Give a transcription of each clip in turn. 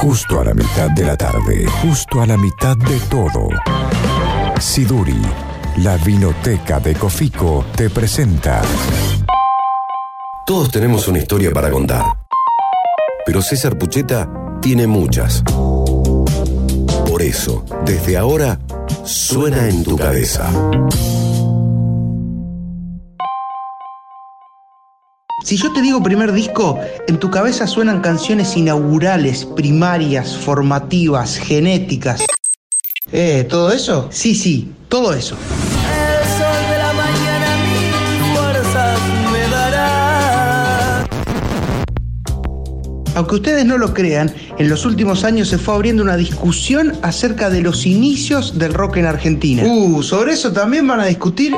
Justo a la mitad de la tarde, justo a la mitad de todo. Siduri, la vinoteca de Cofico, te presenta. Todos tenemos una historia para contar. Pero César Pucheta tiene muchas. Por eso, desde ahora, suena en tu cabeza. Si yo te digo primer disco, en tu cabeza suenan canciones inaugurales, primarias, formativas, genéticas. Eh, ¿todo eso? Sí, sí, todo eso. El sol de la mañana mil fuerzas me dará. Aunque ustedes no lo crean, en los últimos años se fue abriendo una discusión acerca de los inicios del rock en Argentina. Uh, sobre eso también van a discutir.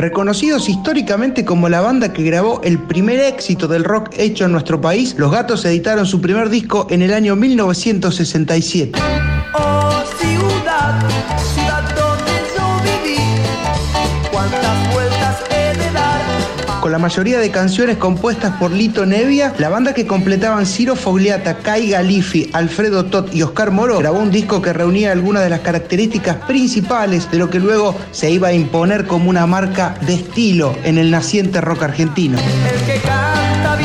Reconocidos históricamente como la banda que grabó el primer éxito del rock hecho en nuestro país, Los Gatos editaron su primer disco en el año 1967. Oh ciudad, ciudad Con la mayoría de canciones compuestas por Lito Nevia, la banda que completaban Ciro Fogliata, Kai Galifi, Alfredo Tot y Oscar Moro grabó un disco que reunía algunas de las características principales de lo que luego se iba a imponer como una marca de estilo en el naciente rock argentino. El que canta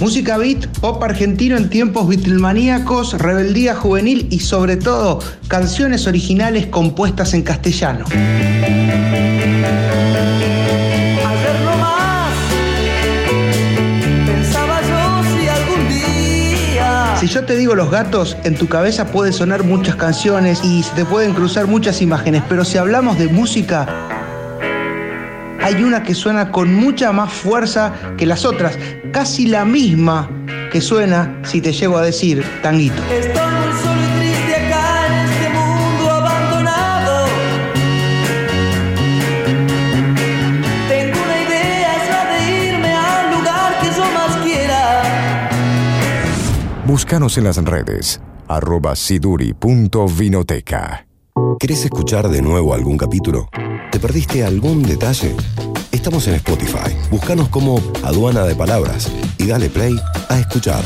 Música beat, pop argentino en tiempos beatlemaníacos, rebeldía juvenil y sobre todo canciones originales compuestas en castellano. Si yo te digo los gatos, en tu cabeza puede sonar muchas canciones y se te pueden cruzar muchas imágenes, pero si hablamos de música, hay una que suena con mucha más fuerza que las otras, casi la misma que suena si te llego a decir tanguito. estoy muy solo y triste acá en este mundo abandonado. Tengo una idea, es la de irme al lugar que yo más quiera. Búscanos en las redes, arroba siduri.vinoteca. ¿Querés escuchar de nuevo algún capítulo? ¿Te perdiste algún detalle? Estamos en Spotify. Búscanos como Aduana de Palabras y dale play a escuchar.